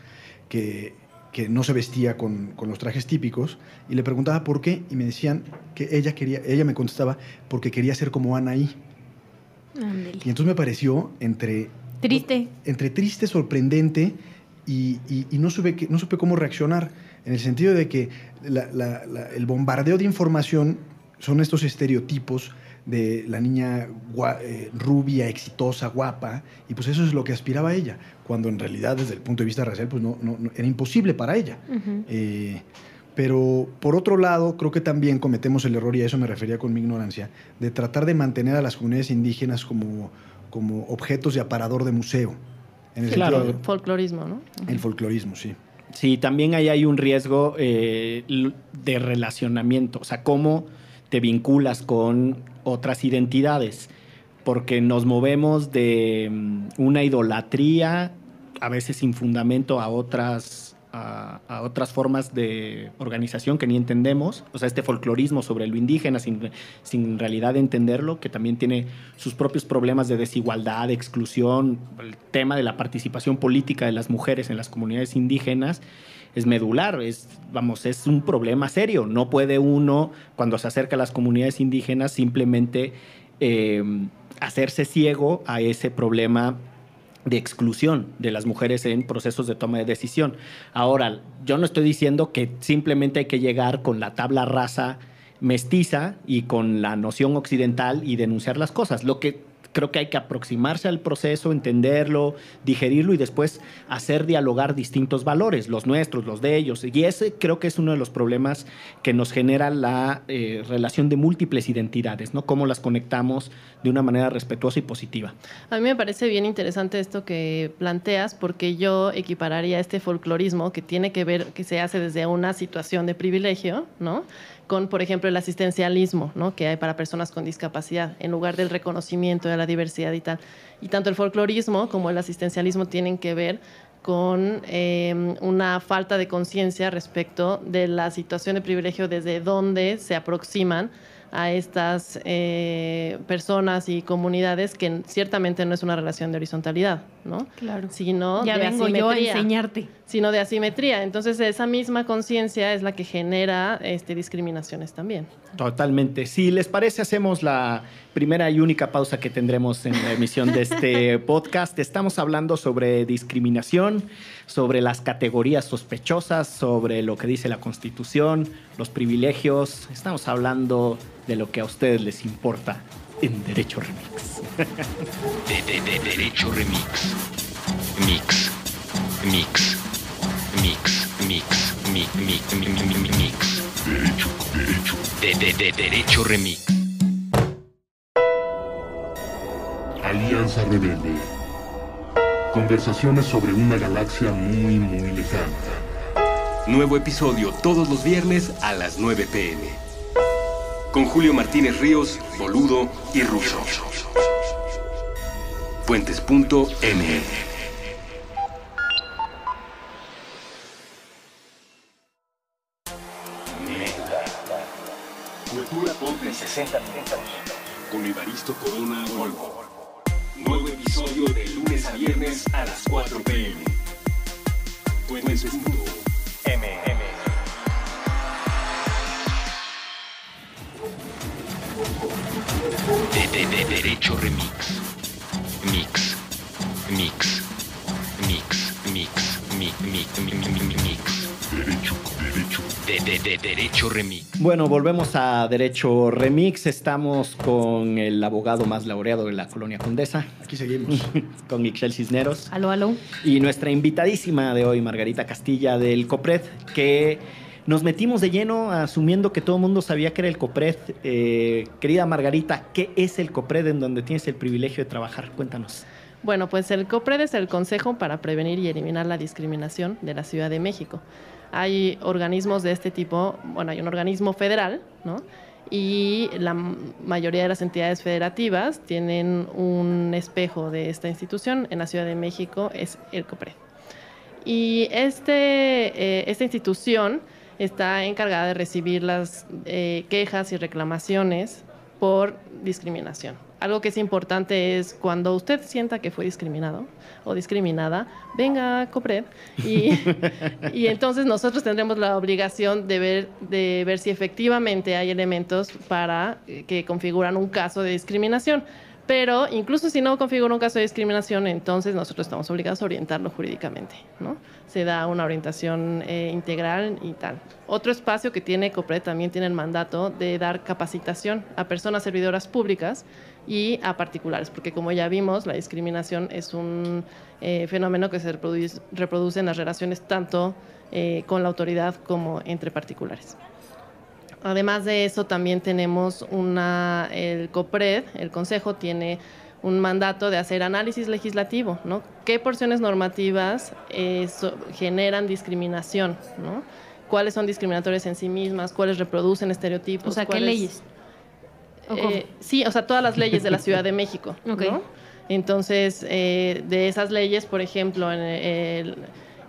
que, que no se vestía con, con, los trajes típicos y le preguntaba por qué y me decían que ella quería, ella me contestaba porque quería ser como Anaí. Y entonces me pareció entre... Triste. Entre triste, sorprendente y, y, no, supe que, no supe cómo reaccionar en el sentido de que el bombardeo de información son estos estereotipos de la niña eh, rubia, exitosa, guapa, y pues eso es lo que aspiraba a ella, cuando en realidad desde el punto de vista racial pues no, era imposible para ella. Eh, pero por otro lado, creo que también cometemos el error, y a eso me refería con mi ignorancia, de tratar de mantener a las comunidades indígenas como, como objetos de aparador de museo. En el claro, folclorismo, ¿no? El folclorismo, sí. Sí, también ahí hay un riesgo eh, de relacionamiento, o sea, cómo te vinculas con otras identidades, porque nos movemos de mm, una idolatría, a veces sin fundamento, a otras a, otras formas de organización que ni entendemos, o sea, este folclorismo sobre lo indígena sin, sin realidad entenderlo, que también tiene sus propios problemas de desigualdad, de exclusión, el tema de la participación política de las mujeres en las comunidades indígenas es medular, es, vamos, es un problema serio. No puede uno, cuando se acerca a las comunidades indígenas, simplemente eh, hacerse ciego a ese problema de exclusión de las mujeres en procesos de toma de decisión. Ahora, yo no estoy diciendo que simplemente hay que llegar con la tabla rasa mestiza y con la noción occidental y denunciar las cosas. Lo que creo que hay que aproximarse al proceso, entenderlo, digerirlo y después hacer dialogar distintos valores, los nuestros, los de ellos. Y ese creo que es uno de los problemas que nos genera la eh, relación de múltiples identidades, ¿no? Cómo las conectamos de una manera respetuosa y positiva. A mí me parece bien interesante esto que planteas porque yo equipararía este folclorismo que tiene que ver, que se hace desde una situación de privilegio, ¿no? Con, por ejemplo, el asistencialismo ¿no? que hay para personas con discapacidad, en lugar del reconocimiento de la diversidad y tal. Y tanto el folclorismo como el asistencialismo tienen que ver con eh, una falta de conciencia respecto de la situación de privilegio desde donde se aproximan a estas eh, personas y comunidades que ciertamente no es una relación de horizontalidad, ¿no? Claro. Sino ya de vengo yo a enseñarte. Sino de asimetría. Entonces esa misma conciencia es la que genera este, discriminaciones también. Totalmente. Si les parece, hacemos la primera y única pausa que tendremos en la emisión de este podcast. Estamos hablando sobre discriminación, sobre las categorías sospechosas, sobre lo que dice la Constitución, los privilegios. Estamos hablando de lo que a ustedes les importa en Derecho Remix. De, Derecho Remix. Mix. Mix. Mix. Mix. Mix. Mix. Mix. Mix. Derecho. Derecho. De, de, Derecho Remix. Alianza Rebelde. Conversaciones sobre una galaxia muy, muy lejana. Nuevo episodio todos los viernes a las 9 pm con Julio Martínez Ríos, Boludo y Russo. Puentes.ml 60 minutos. Con Evaristo Corona Volvo. Nuevo episodio de lunes a viernes a las 4 pm. Puentes.ml De, de, de Derecho Remix. Mix. Mix. Mix. Mix. Mi, mi, mi, mi, mi, mi, mix. Derecho, derecho. De, de, de Derecho Remix. Bueno, volvemos a Derecho Remix. Estamos con el abogado más laureado de la colonia Condesa, Aquí seguimos. con Michelle Cisneros. Aló, aló. Y nuestra invitadísima de hoy, Margarita Castilla del COPRED, que nos metimos de lleno asumiendo que todo el mundo sabía que era el COPRED. Eh, querida Margarita, ¿qué es el COPRED en donde tienes el privilegio de trabajar? Cuéntanos. Bueno, pues el COPRED es el Consejo para Prevenir y Eliminar la Discriminación de la Ciudad de México. Hay organismos de este tipo, bueno, hay un organismo federal, ¿no? Y la mayoría de las entidades federativas tienen un espejo de esta institución. En la Ciudad de México es el COPRED. Y este, eh, esta institución está encargada de recibir las eh, quejas y reclamaciones por discriminación. Algo que es importante es cuando usted sienta que fue discriminado o discriminada, venga a COPRED y, y entonces nosotros tendremos la obligación de ver, de ver si efectivamente hay elementos para eh, que configuran un caso de discriminación. Pero incluso si no configura un caso de discriminación, entonces nosotros estamos obligados a orientarlo jurídicamente, ¿no? Se da una orientación eh, integral y tal. Otro espacio que tiene COPRED también tiene el mandato de dar capacitación a personas servidoras públicas y a particulares, porque como ya vimos, la discriminación es un eh, fenómeno que se reproduce, reproduce en las relaciones tanto eh, con la autoridad como entre particulares. Además de eso, también tenemos una, el COPRED, el Consejo tiene un mandato de hacer análisis legislativo, ¿no? ¿Qué porciones normativas eh, so- generan discriminación, ¿no? ¿Cuáles son discriminatorias en sí mismas? ¿Cuáles reproducen estereotipos? O sea, ¿qué ¿Cuáles- leyes? Eh, sí, o sea, todas las leyes de la Ciudad de México. Entonces, eh, de esas leyes, por ejemplo, en, el-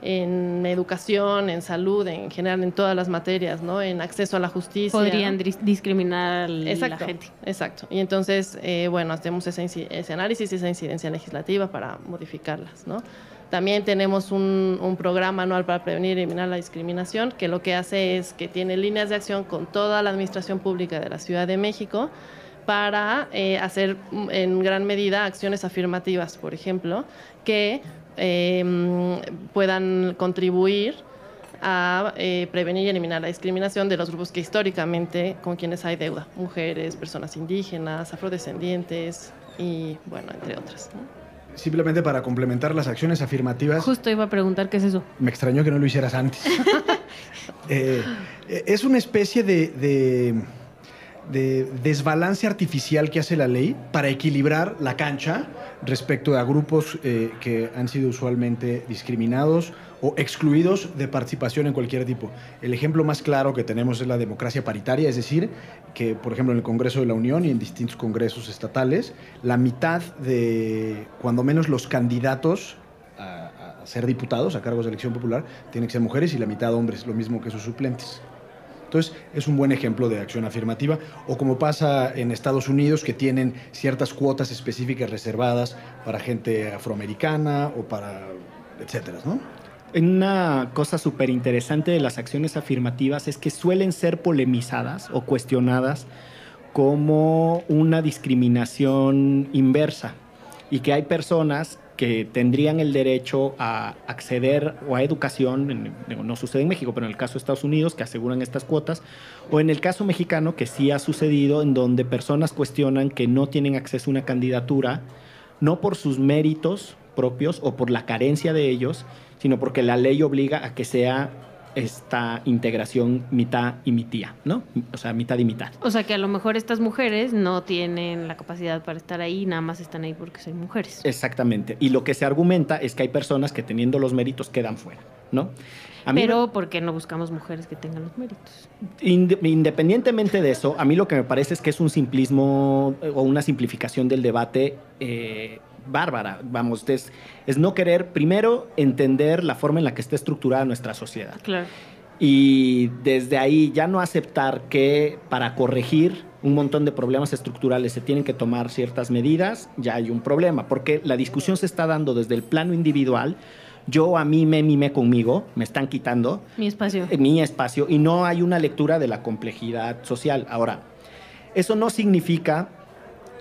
en educación, en salud, en general, en todas las materias, ¿no? En acceso a la justicia. Podrían dis- discriminar a la gente. exacto. Y entonces, eh, bueno, hacemos ese, ese análisis y esa incidencia legislativa para modificarlas, ¿no? También tenemos un, programa anual para prevenir y eliminar la discriminación, que lo que hace es que tiene líneas de acción con toda la administración pública de la Ciudad de México para eh, hacer mm, en gran medida acciones afirmativas, por ejemplo, que mm, puedan contribuir a eh, prevenir y eliminar la discriminación de los grupos que históricamente con quienes hay deuda, mujeres, personas indígenas, afrodescendientes y bueno, entre otras. Simplemente para complementar las acciones afirmativas, Justo iba a preguntar qué es eso. me extrañó que no lo hicieras antes. Eh, eh, es una especie de, de- de desbalance artificial que hace la ley para equilibrar la cancha respecto a grupos eh, que han sido usualmente discriminados o excluidos de participación en cualquier tipo. El ejemplo más claro que tenemos es la democracia paritaria, es decir, que por ejemplo en el Congreso de la Unión y en distintos congresos estatales, la mitad de, cuando menos los candidatos a, a ser diputados a cargos de elección popular tienen que ser mujeres y la mitad hombres, lo mismo que sus suplentes. Entonces, es un buen ejemplo de acción afirmativa. O como pasa en Estados Unidos, que tienen ciertas cuotas específicas reservadas para gente afroamericana o para etcétera, ¿no? Una cosa súper interesante de las acciones afirmativas es que suelen ser polemizadas o cuestionadas como una discriminación inversa y que hay personas que tendrían el derecho a acceder o a educación, no sucede en México, pero en el caso de Estados Unidos, que aseguran estas cuotas, o en el caso mexicano, que sí ha sucedido, en donde personas cuestionan que no tienen acceso a una candidatura, no por sus méritos propios o por la carencia de ellos, sino porque la ley obliga a que sea esta integración mitad y mitad, ¿no? O sea, mitad y mitad. O sea que a lo mejor estas mujeres no tienen la capacidad para estar ahí, nada más están ahí porque son mujeres. Exactamente. Y lo que se argumenta es que hay personas que teniendo los méritos quedan fuera, ¿no? A mí Pero ¿por qué no buscamos mujeres que tengan los méritos? Inde- Independientemente de eso, a mí lo que me parece es que es un simplismo eh, o una simplificación del debate eh, bárbara. Vamos, es, es no querer primero entender la forma en la que está estructurada nuestra sociedad. Claro. Y desde ahí ya no aceptar que para corregir un montón de problemas estructurales se tienen que tomar ciertas medidas, ya hay un problema, porque la discusión se está dando desde el plano individual. Yo a mí me mimé conmigo, me están quitando Mi espacio. eh, mi espacio y no hay una lectura de la complejidad social. Ahora, eso no significa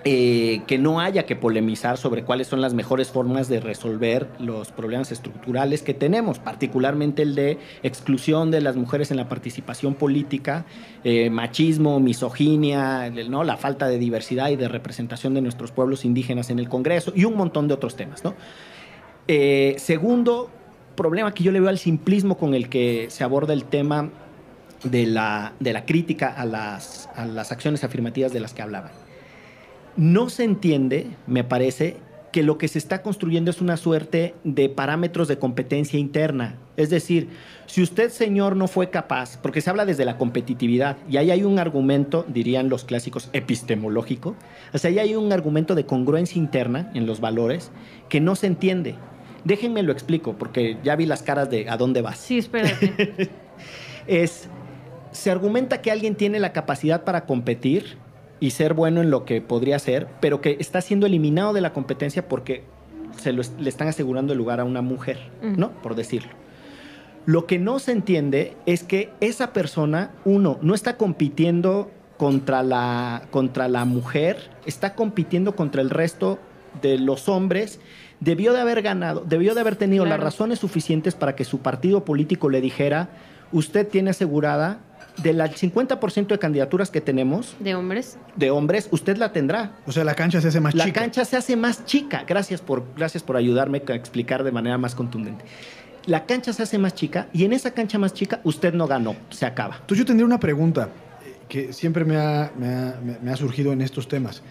eh, que no haya que polemizar sobre cuáles son las mejores formas de resolver los problemas estructurales que tenemos, particularmente el de exclusión de las mujeres en la participación política, eh, machismo, misoginia, ¿no? la falta de diversidad y de representación de nuestros pueblos indígenas en el Congreso y un montón de otros temas. ¿no? Eh, segundo problema que yo le veo al simplismo con el que se aborda el tema de la, de la crítica a las, a las acciones afirmativas de las que hablaban. No se entiende, me parece, que lo que se está construyendo es una suerte de parámetros de competencia interna. Es decir, si usted, señor, no fue capaz, porque se habla desde la competitividad, y ahí hay un argumento, dirían los clásicos, epistemológico, o sea, ahí hay un argumento de congruencia interna en los valores que no se entiende. Déjenme lo explico, porque ya vi las caras de a dónde vas Sí, espérate. es, se argumenta que alguien tiene la capacidad para competir y ser bueno en lo que podría ser, pero que está siendo eliminado de la competencia porque se lo le están asegurando el lugar a una mujer. ¿no? Por decirlo. Lo que no se entiende es que esa persona, uno, no está compitiendo contra la, contra la mujer, está compitiendo contra el resto de los hombres, debió de haber ganado, debió de haber tenido Claro. las razones suficientes para que su partido político le dijera, usted tiene asegurada del 50% de candidaturas que tenemos De hombres. de hombres, usted la tendrá. O sea, la cancha se hace más La chica. cancha se hace más chica. Gracias por, gracias por ayudarme a explicar de manera más contundente. La cancha se hace más chica y en esa cancha más chica usted no ganó, se acaba. Entonces yo tendría una pregunta eh, que siempre me ha, me ha- me ha surgido en estos temas.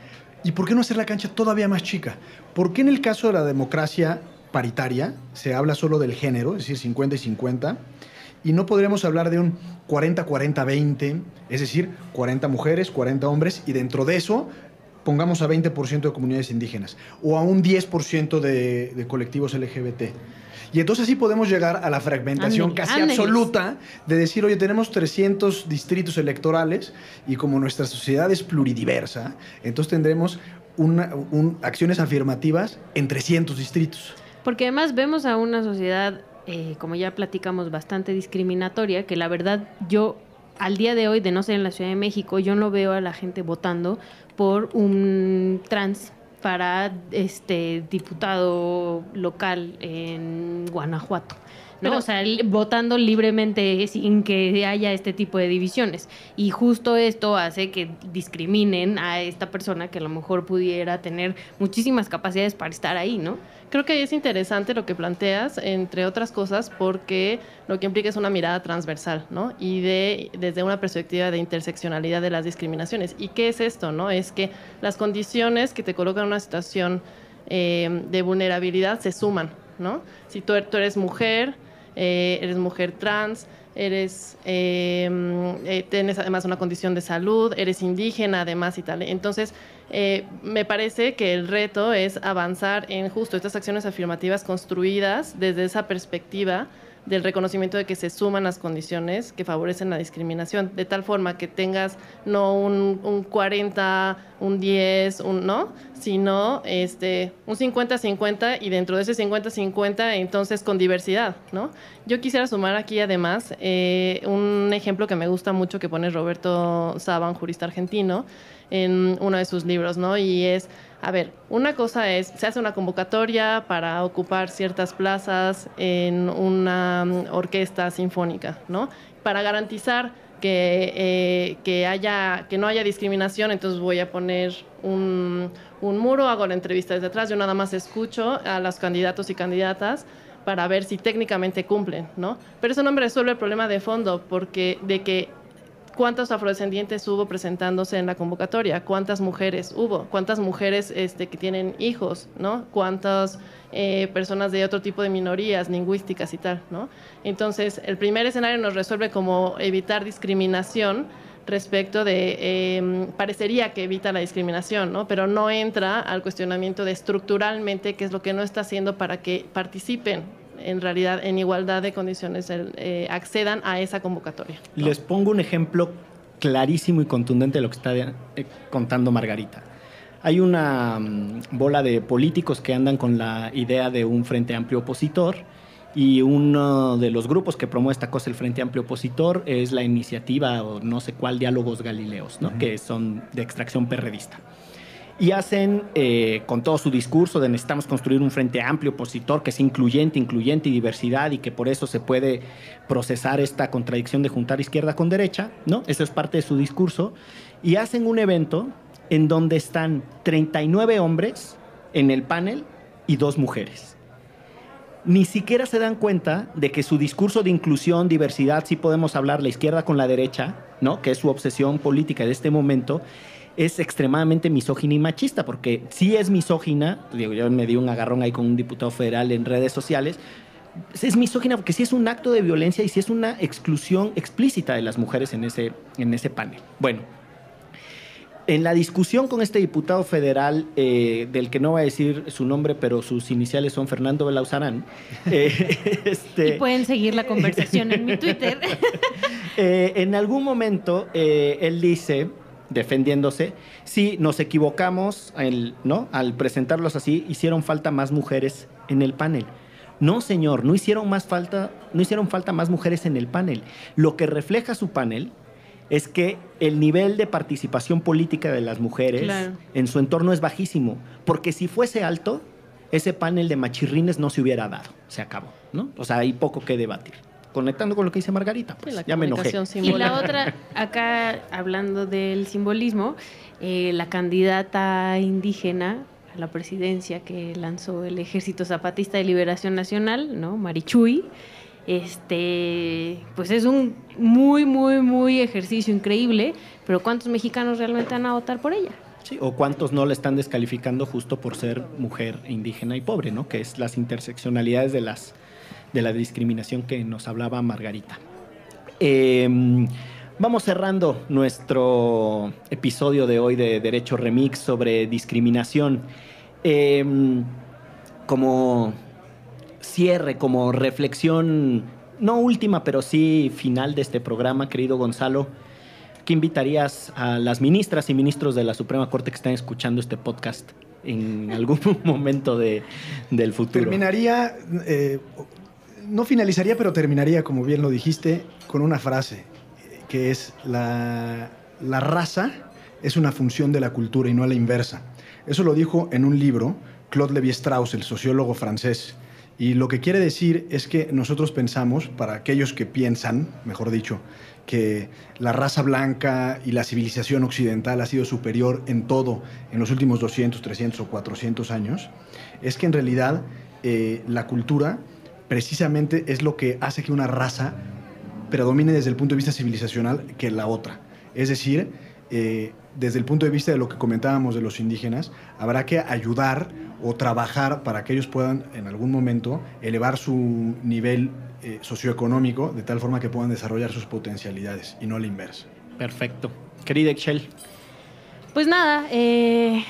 ¿Y por qué no hacer la cancha todavía más chica? ¿Por qué en el caso de la democracia paritaria se habla solo del género, es decir, 50 y 50? Y no podríamos hablar de un 40-40-20, es decir, 40 mujeres, 40 hombres, y dentro de eso pongamos a 20% de comunidades indígenas o a un 10% de, de colectivos LGBT. Y entonces así podemos llegar a la fragmentación casi absoluta de decir, oye, tenemos 300 distritos electorales y como nuestra sociedad es pluridiversa, entonces tendremos una- un- acciones afirmativas en 300 distritos. Porque además vemos a una sociedad, eh, como ya platicamos, bastante discriminatoria, que la verdad yo, al día de hoy, de no ser en la Ciudad de México, yo no veo a la gente votando por un trans para este diputado local en Guanajuato. ¿No? Pero- o sea, votando libremente sin que haya este tipo de divisiones. Y justo esto hace que discriminen a esta persona que a lo mejor pudiera tener muchísimas capacidades para estar ahí, ¿no? Creo que es interesante lo que planteas, entre otras cosas, porque lo que implica es una mirada transversal, ¿no? Y de, desde una perspectiva de interseccionalidad de las discriminaciones. ¿Y qué es esto, no? Es que las condiciones que te colocan en una situación eh, de vulnerabilidad se suman, ¿no? Si tú, tú eres mujer, eh, eres mujer trans, eres eh, eh, tienes además una condición de salud, eres indígena además y tal. Entonces, eh, me parece que el reto es avanzar en justo estas acciones afirmativas construidas desde esa perspectiva del reconocimiento de que se suman las condiciones que favorecen la discriminación, de tal forma que tengas no un, un 40, un 10, un no, sino este, un 50-50 y dentro de ese 50-50 entonces con diversidad, ¿no? Yo quisiera sumar aquí además eh, un ejemplo que me gusta mucho que pone Roberto Saban, jurista argentino, en uno de sus libros, ¿no? Y es, a ver, una cosa es, se hace una convocatoria para ocupar ciertas plazas en una mm, orquesta sinfónica, ¿no? Para garantizar que, eh, que, no haya discriminación, entonces voy a poner un, un muro, hago la entrevista desde atrás, yo nada más escucho a los candidatos y candidatas para ver si técnicamente cumplen, ¿no? Pero eso no me resuelve el problema de fondo, porque de que cuántos afrodescendientes hubo presentándose en la convocatoria, cuántas mujeres hubo, cuántas mujeres este, que tienen hijos, ¿no? Cuántas eh, personas de otro tipo de minorías lingüísticas y tal, ¿no? Entonces, el primer escenario nos resuelve como evitar discriminación, respecto de, eh, parecería que evita la discriminación, ¿no? pero no entra al cuestionamiento de estructuralmente qué es lo que no está haciendo para que participen en realidad en igualdad de condiciones, eh, accedan a esa convocatoria. Les pongo un ejemplo clarísimo y contundente de lo que está eh, contando Margarita. Hay una mm, bola de políticos que andan con la idea de un frente amplio opositor y uno de los grupos que promueve esta cosa, el Frente Amplio Opositor, es la iniciativa o no sé cuál Diálogos Galileos, ¿no? que son de extracción perredista. Y hacen eh, con todo su discurso de necesitamos construir un frente amplio opositor que sea incluyente, incluyente y diversidad y que por eso se puede procesar esta contradicción de juntar izquierda con derecha, ¿no? Eso es parte de su discurso. Y hacen un evento en donde están 39 hombres en el panel y dos mujeres ni siquiera se dan cuenta de que su discurso de inclusión, diversidad, sí podemos hablar la izquierda con la derecha, ¿no? que es su obsesión política de este momento, es extremadamente misógina y machista, porque sí es misógina, digo, yo me di un agarrón ahí con un diputado federal en redes sociales, es misógina porque sí es un acto de violencia y sí es una exclusión explícita de las mujeres en ese, en ese panel. Bueno, en la discusión con este diputado federal, eh, del que no voy a decir su nombre, pero sus iniciales son Fernando Belauzarán. Eh, este, y pueden seguir la conversación en mi Twitter. Eh, en algún momento él dice, defendiéndose, sí, nos equivocamos ¿no? al presentarlos así, hicieron falta más mujeres en el panel. No, señor, no hicieron, más falta, no hicieron falta más mujeres en el panel. Lo que refleja su panel es que el nivel de participación política de las mujeres en su entorno es bajísimo, porque si fuese alto, ese panel de machirrines no se hubiera dado, se acabó, ¿no? O sea, hay poco que debatir. Conectando con lo que dice Margarita, pues ya me enojé. Y la otra, acá hablando del simbolismo, eh, la candidata indígena a la presidencia que lanzó el Ejército Zapatista de Liberación Nacional, ¿no? Marichuy, este, pues es un muy, muy, muy ejercicio increíble, pero ¿cuántos mexicanos realmente van a votar por ella? Sí, o cuántos no le están descalificando justo por ser mujer indígena y pobre, ¿no? Que es las interseccionalidades de, las, de la discriminación que nos hablaba Margarita. Em, vamos cerrando nuestro episodio de hoy de Derecho Remix sobre discriminación. Em, como cierre, como reflexión, no última, pero sí final de este programa, querido Gonzalo, ¿qué invitarías a las ministras y ministros de la Suprema Corte que están escuchando este podcast en algún momento de, del futuro? Terminaría, eh, no finalizaría, pero terminaría, como bien lo dijiste, con una frase, que es la, la raza es una función de la cultura y no la inversa. Eso lo dijo en un libro Claude Lévi-Strauss, el sociólogo francés. Y lo que quiere decir es que nosotros pensamos, para aquellos que piensan, mejor dicho, que la raza blanca y la civilización occidental ha sido superior en todo en los últimos 200, 300 o 400 años, es que en realidad eh, la cultura precisamente es lo que hace que una raza predomine desde el punto de vista civilizacional que la otra. Es decir, eh, desde el punto de vista de lo que comentábamos de los indígenas, habrá que ayudar o trabajar para que ellos puedan en algún momento elevar su nivel eh, socioeconómico de tal forma que puedan desarrollar sus potencialidades y no al inverso. Perfecto. Querida Excel. Pues nada, eh,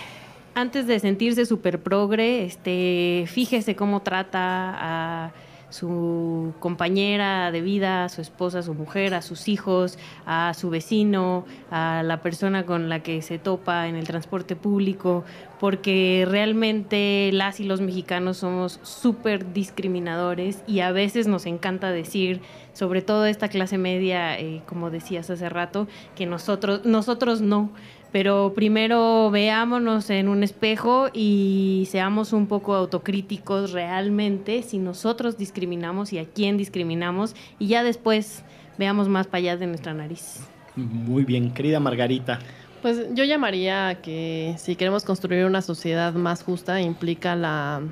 antes de sentirse súper progre, este, fíjese cómo trata a su compañera de vida, a su esposa, a su mujer, a sus hijos, a su vecino, a la persona con la que se topa en el transporte público, porque realmente las y los mexicanos somos súper discriminadores y a veces nos encanta decir, sobre todo esta clase media, eh, como decías hace rato, que nosotros, nosotros no pero primero veámonos en un espejo y seamos un poco autocríticos realmente si nosotros discriminamos y a quién discriminamos y ya después veamos más para allá de nuestra nariz. Muy bien, querida Margarita. Pues yo llamaría que si queremos construir una sociedad más justa implica la,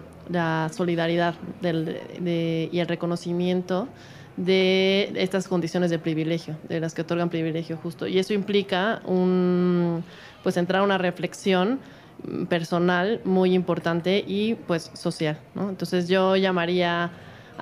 solidaridad y el reconocimiento de estas condiciones de privilegio, de las que otorgan privilegio justo. Y eso implica un, pues entrar a una reflexión personal muy importante y pues social. Entonces yo llamaría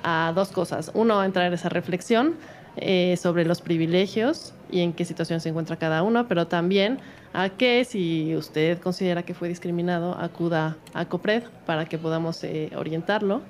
a dos cosas. Uno, entrar a esa reflexión eh, sobre los privilegios y en qué situación se encuentra cada uno, pero también a que si usted considera que fue discriminado, acuda a COPRED para que podamos eh, orientarlo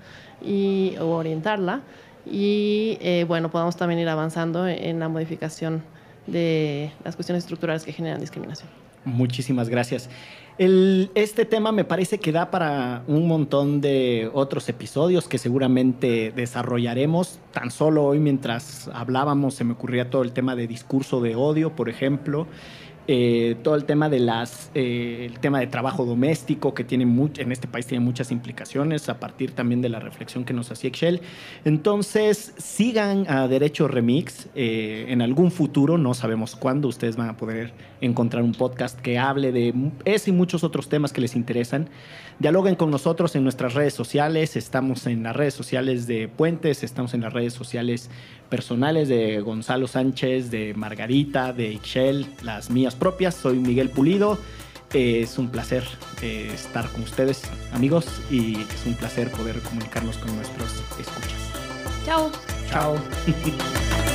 y, o orientarla y eh, bueno, podamos también ir avanzando en la modificación de las cuestiones estructurales que generan discriminación. Muchísimas gracias. El- este tema me parece que da para un montón de otros episodios que seguramente desarrollaremos. Tan solo hoy mientras hablábamos se me ocurría todo el tema de discurso de odio, por ejemplo. Eh, todo el tema de las eh, el tema de trabajo doméstico que tiene much- en este país tiene muchas implicaciones a partir también de la reflexión que nos hacía Excel. Entonces sigan a Derecho Remix eh, en algún futuro no sabemos cuándo ustedes van a poder encontrar un podcast que hable de ese y muchos otros temas que les interesan dialoguen con nosotros en nuestras redes sociales estamos en las redes sociales de Puentes estamos en las redes sociales personales de Gonzalo Sánchez, de Margarita, de Ixchel, las mías propias. Soy Miguel Pulido. Eh, es un placer eh, estar con ustedes, amigos, y es un placer poder comunicarnos con nuestros escuchas. Chao. Chao.